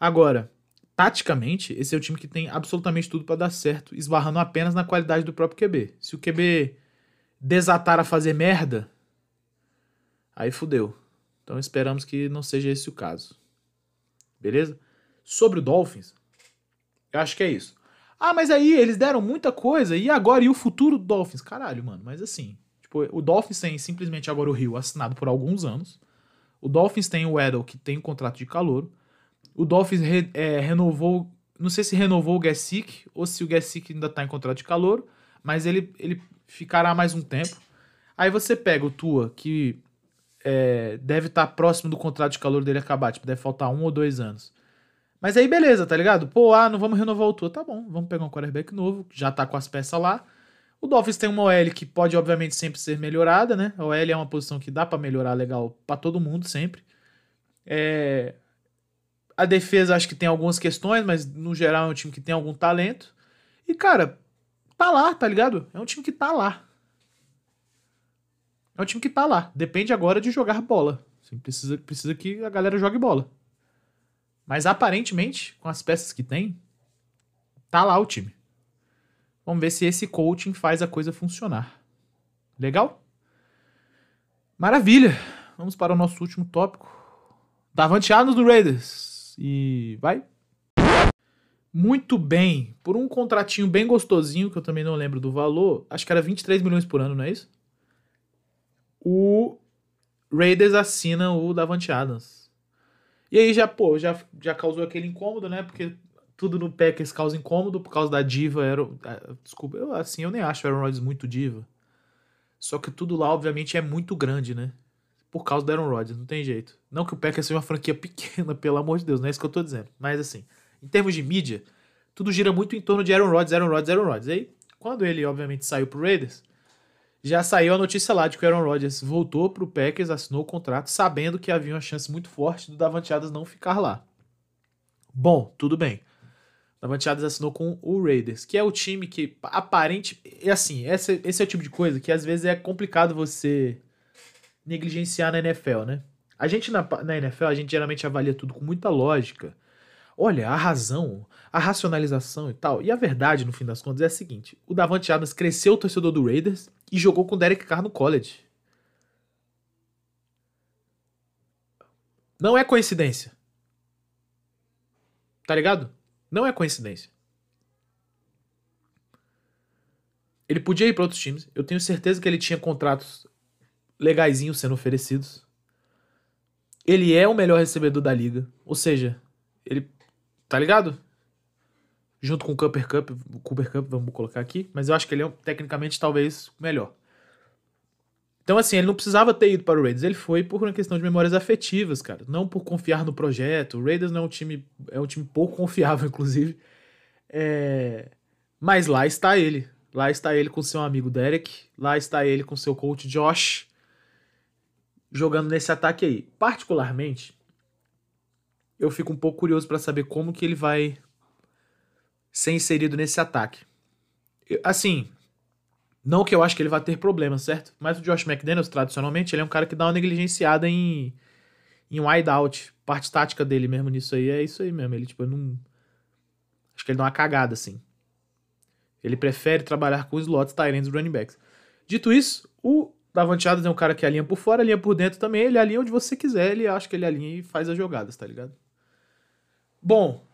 Agora, taticamente, esse é o time que tem absolutamente tudo para dar certo, esbarrando apenas na qualidade do próprio QB. Se o QB desatar a fazer merda, aí fudeu. Então esperamos que não seja esse o caso. Beleza? Sobre o Dolphins, eu acho que é isso. Ah, mas aí eles deram muita coisa e agora e o futuro do Dolphins? Caralho, mano, mas assim, tipo, o Dolphins tem simplesmente agora o Rio assinado por alguns anos. O Dolphins tem o Edel que tem um contrato de calor. O Dolphins re, é, renovou, não sei se renovou o Gessick ou se o Gessick ainda tá em contrato de calor, mas ele, ele ficará mais um tempo. Aí você pega o Tua, que é, deve estar tá próximo do contrato de calor dele acabar, tipo, deve faltar um ou dois anos. Mas aí beleza, tá ligado? Pô, ah, não vamos renovar o Tua, tá bom, vamos pegar um quarterback novo, já tá com as peças lá. O Dolphins tem uma OL que pode, obviamente, sempre ser melhorada, né? A OL é uma posição que dá para melhorar legal para todo mundo, sempre. É... A defesa acho que tem algumas questões, mas no geral é um time que tem algum talento. E, cara, tá lá, tá ligado? É um time que tá lá. É um time que tá lá. Depende agora de jogar bola. Precisa, precisa que a galera jogue bola. Mas aparentemente, com as peças que tem, tá lá o time. Vamos ver se esse coaching faz a coisa funcionar. Legal? Maravilha! Vamos para o nosso último tópico. Davante Adams do Raiders. E vai. Muito bem. Por um contratinho bem gostosinho, que eu também não lembro do valor. Acho que era 23 milhões por ano, não é isso? O Raiders assina o Davante Adams. E aí já, pô, já, já causou aquele incômodo, né? Porque tudo no Packers causa incômodo por causa da diva. Era, desculpa, eu, assim, eu nem acho o Aaron Rodgers muito diva. Só que tudo lá, obviamente, é muito grande, né? Por causa do Aaron Rodgers, não tem jeito. Não que o Packers seja uma franquia pequena, pelo amor de Deus, não é isso que eu tô dizendo. Mas assim, em termos de mídia, tudo gira muito em torno de Aaron Rodgers, Aaron Rodgers, Aaron Rodgers. Aí, quando ele, obviamente, saiu pro Raiders, já saiu a notícia lá de que o Aaron Rodgers voltou pro Packers, assinou o contrato, sabendo que havia uma chance muito forte do Davante Adams não ficar lá. Bom, tudo bem. Davante Adams assinou com o Raiders, que é o time que aparente. É assim, esse, esse é o tipo de coisa que às vezes é complicado você negligenciar na NFL, né? A gente na, na NFL, a gente geralmente avalia tudo com muita lógica. Olha, a razão, a racionalização e tal. E a verdade, no fim das contas, é a seguinte: o Davante Adams cresceu o torcedor do Raiders e jogou com o Derek Carr no college. Não é coincidência. Tá ligado? Não é coincidência. Ele podia ir para outros times. Eu tenho certeza que ele tinha contratos legaisinhos sendo oferecidos. Ele é o melhor recebedor da liga. Ou seja, ele. Tá ligado? Junto com o Cooper Cup, Cooper Cup, vamos colocar aqui. Mas eu acho que ele é tecnicamente talvez melhor. Então, assim, ele não precisava ter ido para o Raiders. Ele foi por uma questão de memórias afetivas, cara. Não por confiar no projeto. O Raiders não é um time. É um time pouco confiável, inclusive. É... Mas lá está ele. Lá está ele com seu amigo Derek. Lá está ele com seu coach Josh. Jogando nesse ataque aí. Particularmente, eu fico um pouco curioso para saber como que ele vai ser inserido nesse ataque. Assim, não que eu acho que ele vai ter problemas, certo? Mas o Josh McDaniels, tradicionalmente, ele é um cara que dá uma negligenciada em, em wide out. Parte tática dele mesmo nisso aí é isso aí mesmo. Ele, tipo, não. Acho que ele dá uma cagada, assim. Ele prefere trabalhar com slots, tight ends running backs. Dito isso, o Davante Adams é um cara que alinha por fora, alinha por dentro também. Ele alinha onde você quiser, ele acha que ele alinha e faz as jogadas, tá ligado? Bom,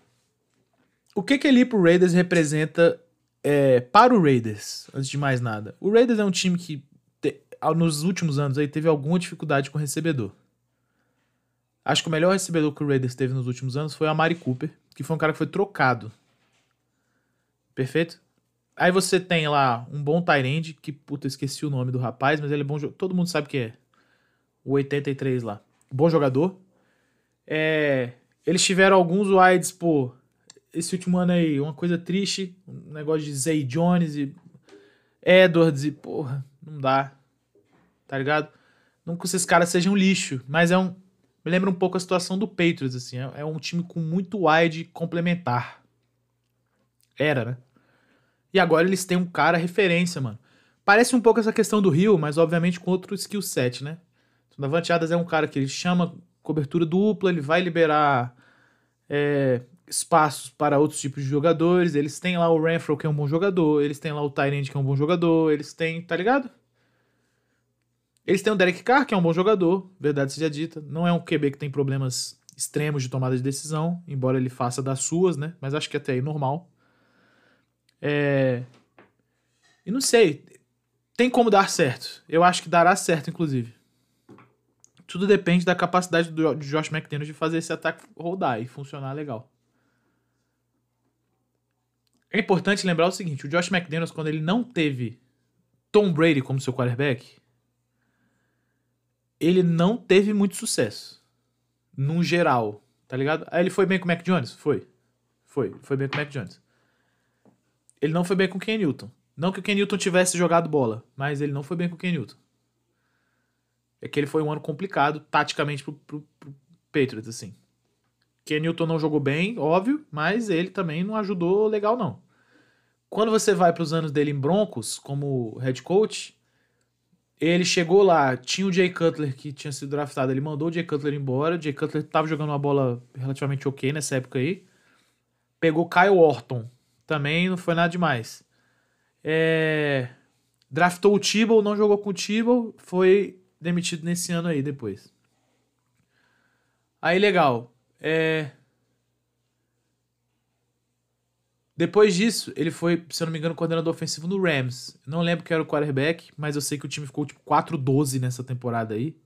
o que que ele pro Raiders representa é, para o Raiders, antes de mais nada, o Raiders é um time que te, nos últimos anos aí teve alguma dificuldade com o recebedor. Acho que o melhor recebedor que o Raiders teve nos últimos anos foi a Mari Cooper, que foi um cara que foi trocado. Perfeito? Aí você tem lá um bom Tyrande, que puta, esqueci o nome do rapaz, mas ele é bom Todo mundo sabe que é. O 83 lá. Bom jogador. É, eles tiveram alguns wides por esse último ano aí, uma coisa triste, um negócio de Zay Jones e Edwards e porra, não dá. Tá ligado? Não que esses caras sejam lixo, mas é um. Me lembra um pouco a situação do Patriots, assim. É, é um time com muito wide complementar. Era, né? E agora eles têm um cara referência, mano. Parece um pouco essa questão do Rio, mas obviamente com outro skill set, né? O Davante Adams é um cara que ele chama cobertura dupla, ele vai liberar é, espaços para outros tipos de jogadores. Eles têm lá o Renfro, que é um bom jogador. Eles têm lá o Tyrant, que é um bom jogador. Eles têm, tá ligado? Eles têm o Derek Carr, que é um bom jogador, verdade seja dita. Não é um QB que tem problemas extremos de tomada de decisão, embora ele faça das suas, né? Mas acho que até aí normal. É... E não sei. Tem como dar certo. Eu acho que dará certo, inclusive. Tudo depende da capacidade do Josh McDaniels de fazer esse ataque rodar e funcionar legal. É importante lembrar o seguinte: o Josh McDaniels, quando ele não teve Tom Brady como seu quarterback, ele não teve muito sucesso. Num geral, tá ligado? Aí ele foi bem com o Mac Jones? Foi. Foi. Foi bem com o Mac Jones. Ele não foi bem com o Ken Newton. Não que o Ken Newton tivesse jogado bola, mas ele não foi bem com o Ken Newton. É que ele foi um ano complicado, taticamente, pro, pro, pro Patriots, assim. Ken Newton não jogou bem, óbvio, mas ele também não ajudou legal, não. Quando você vai para os anos dele em Broncos, como head coach, ele chegou lá, tinha o Jay Cutler que tinha sido draftado, ele mandou o Jay Cutler embora. O Jay Cutler estava jogando uma bola relativamente ok nessa época aí. Pegou Kyle Orton, também não foi nada demais. É... Draftou o Tebow, não jogou com o Tebow, foi demitido nesse ano aí depois. Aí legal. É... Depois disso, ele foi, se eu não me engano, coordenador ofensivo no Rams. Não lembro quem era o quarterback, mas eu sei que o time ficou tipo 4-12 nessa temporada aí.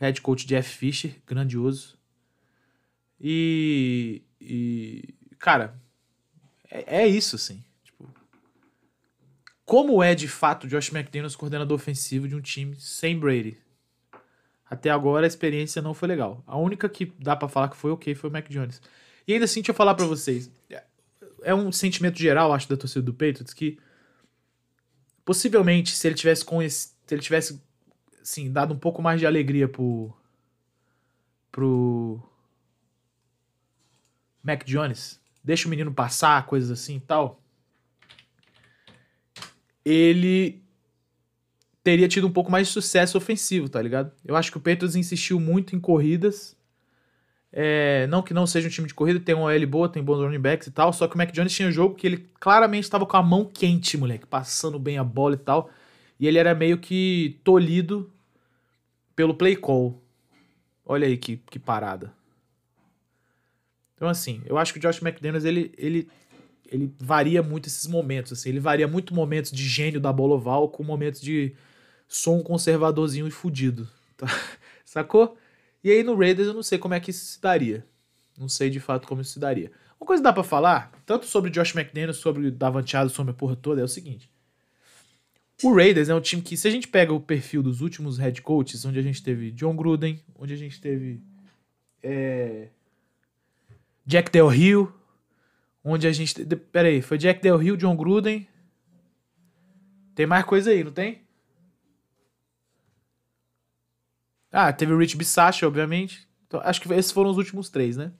Head coach Jeff Fisher, grandioso. E. e cara, é, é isso, assim. Como é de fato Josh McDaniels coordenador ofensivo de um time sem Brady? Até agora a experiência não foi legal. A única que dá para falar que foi ok foi o Mac Jones. E ainda assim, deixa eu falar para vocês. É um sentimento geral, acho, da torcida do Patriots que possivelmente se ele tivesse com esse, se ele tivesse assim, dado um pouco mais de alegria pro pro Mac Jones, deixa o menino passar, coisas assim e tal. Ele teria tido um pouco mais de sucesso ofensivo, tá ligado? Eu acho que o Patriots insistiu muito em corridas. É, não que não seja um time de corrida, tem uma L boa, tem bons running backs e tal, só que o Mac Jones tinha um jogo que ele claramente estava com a mão quente, moleque, passando bem a bola e tal, e ele era meio que tolhido pelo play call. Olha aí que, que parada. Então assim, eu acho que o Josh McDaniels, ele, ele ele varia muito esses momentos, assim, ele varia muito momentos de gênio da bola oval com momentos de sou um conservadorzinho e fudido. Tá? Sacou? E aí no Raiders eu não sei como é que isso se daria. Não sei de fato como isso se daria. Uma coisa que dá pra falar, tanto sobre Josh McDaniels, sobre Davante Adams, sobre a porra toda, é o seguinte. O Raiders é um time que, se a gente pega o perfil dos últimos head coaches, onde a gente teve John Gruden, onde a gente teve é, Jack Del Rio, onde a gente... Pera aí, foi Jack Del Rio, John Gruden... Tem mais coisa aí, não tem? Ah, teve o Rich Bisaccia, obviamente. Então, acho que esses foram os últimos três, né?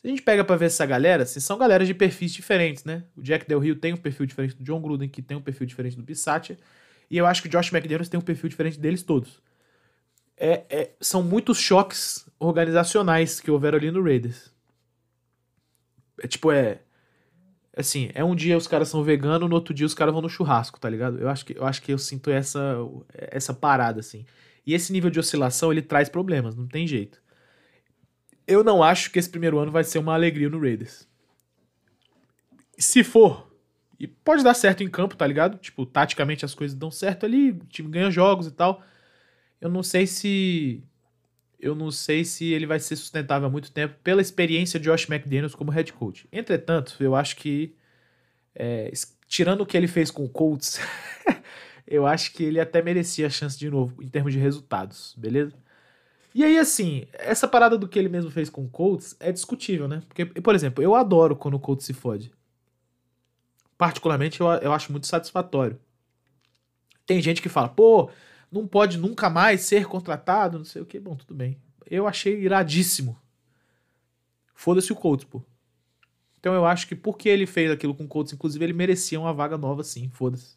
Se a gente pega pra ver essa galera, assim, são galera de perfis diferentes, né? O Jack Del Rio tem um perfil diferente do John Gruden, que tem um perfil diferente do Bisaccia. E eu acho que o Josh McDaniels tem um perfil diferente deles todos. É, é, são muitos choques organizacionais que houveram ali no Raiders. É tipo, é. Assim, é um dia os caras são veganos, no outro dia os caras vão no churrasco, tá ligado? Eu acho que eu, acho que eu sinto essa, essa parada, assim. E esse nível de oscilação, ele traz problemas, não tem jeito. Eu não acho que esse primeiro ano vai ser uma alegria no Raiders. Se for, e pode dar certo em campo, tá ligado? Tipo, taticamente as coisas dão certo ali, o time ganha jogos e tal. Eu não sei se eu não sei se ele vai ser sustentável há muito tempo pela experiência de Josh McDaniels como head coach. Entretanto, eu acho que é, tirando o que ele fez com o Colts, eu acho que ele até merecia a chance de novo em termos de resultados, beleza? E aí, assim, essa parada do que ele mesmo fez com o Colts é discutível, né? Porque, por exemplo, eu adoro quando o Colts se fode. Particularmente, eu, eu acho muito satisfatório. Tem gente que fala, pô, não pode nunca mais ser contratado, não sei o que. Bom, tudo bem. Eu achei iradíssimo. Foda-se o Colts, pô. Então eu acho que porque ele fez aquilo com o Colts, inclusive, ele merecia uma vaga nova, sim. Foda-se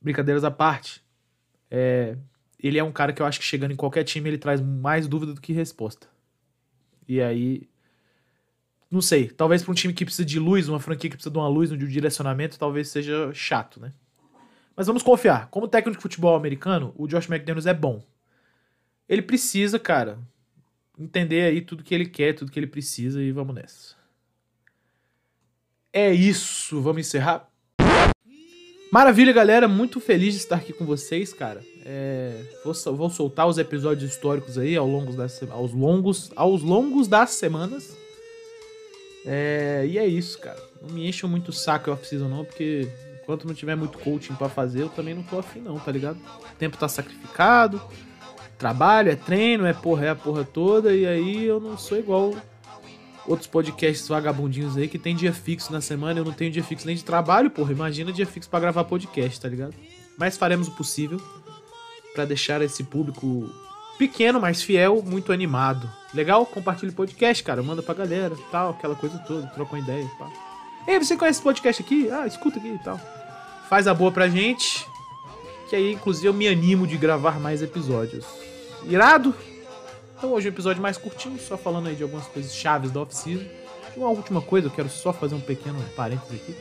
brincadeiras à parte, é, ele é um cara que eu acho que chegando em qualquer time ele traz mais dúvida do que resposta. E aí, não sei, talvez para um time que precisa de luz, uma franquia que precisa de uma luz, de um direcionamento, talvez seja chato, né? Mas vamos confiar. Como técnico de futebol americano, o Josh McDaniels é bom. Ele precisa, cara, entender aí tudo que ele quer, tudo que ele precisa e vamos nessa. É isso, vamos encerrar. Maravilha, galera. Muito feliz de estar aqui com vocês, cara. É, vou, vou, soltar os episódios históricos aí ao longo das, aos, longos, aos longos das semanas. É, e é isso, cara. Não me encham muito o saco off-season, não, porque enquanto não tiver muito coaching para fazer, eu também não tô afim, não, tá ligado? O tempo tá sacrificado, trabalho, é treino, é porra, é a porra toda, e aí eu não sou igual outros podcasts vagabundinhos aí que tem dia fixo na semana. Eu não tenho dia fixo nem de trabalho, porra. Imagina dia fixo pra gravar podcast, tá ligado? Mas faremos o possível pra deixar esse público pequeno, mas fiel, muito animado. Legal? Compartilha o podcast, cara. Manda pra galera, tal, aquela coisa toda. Troca uma ideia, pá. Ei, você conhece esse podcast aqui? Ah, escuta aqui e tal. Faz a boa pra gente. Que aí, inclusive, eu me animo de gravar mais episódios. Irado? Então hoje é um episódio mais curtinho, só falando aí de algumas coisas chaves da off-season. Uma última coisa, eu quero só fazer um pequeno parênteses aqui.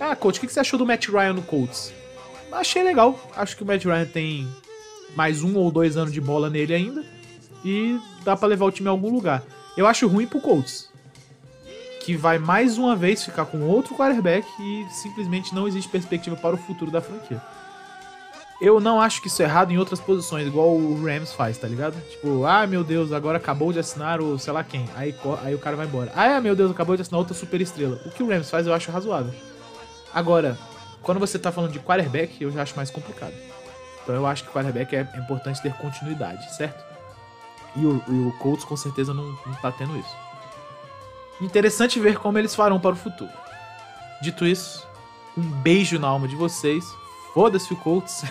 Ah, coach, o que você achou do Matt Ryan no Colts? Achei legal. Acho que o Matt Ryan tem mais um ou dois anos de bola nele ainda. E dá para levar o time a algum lugar. Eu acho ruim pro Colts. Que vai mais uma vez ficar com outro quarterback e simplesmente não existe perspectiva para o futuro da franquia. Eu não acho que isso é errado em outras posições, igual o Rams faz, tá ligado? Tipo, ah, meu Deus, agora acabou de assinar o sei lá quem. Aí, aí o cara vai embora. Ah, meu Deus, acabou de assinar outra super estrela. O que o Rams faz eu acho razoável. Agora, quando você tá falando de quarterback, eu já acho mais complicado. Então eu acho que quarterback é importante ter continuidade, certo? E o, e o Colts com certeza não, não tá tendo isso. Interessante ver como eles farão para o futuro. Dito isso, um beijo na alma de vocês. Foda-se o Colts.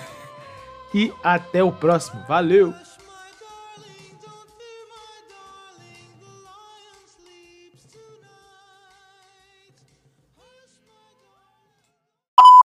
e até o próximo. Valeu!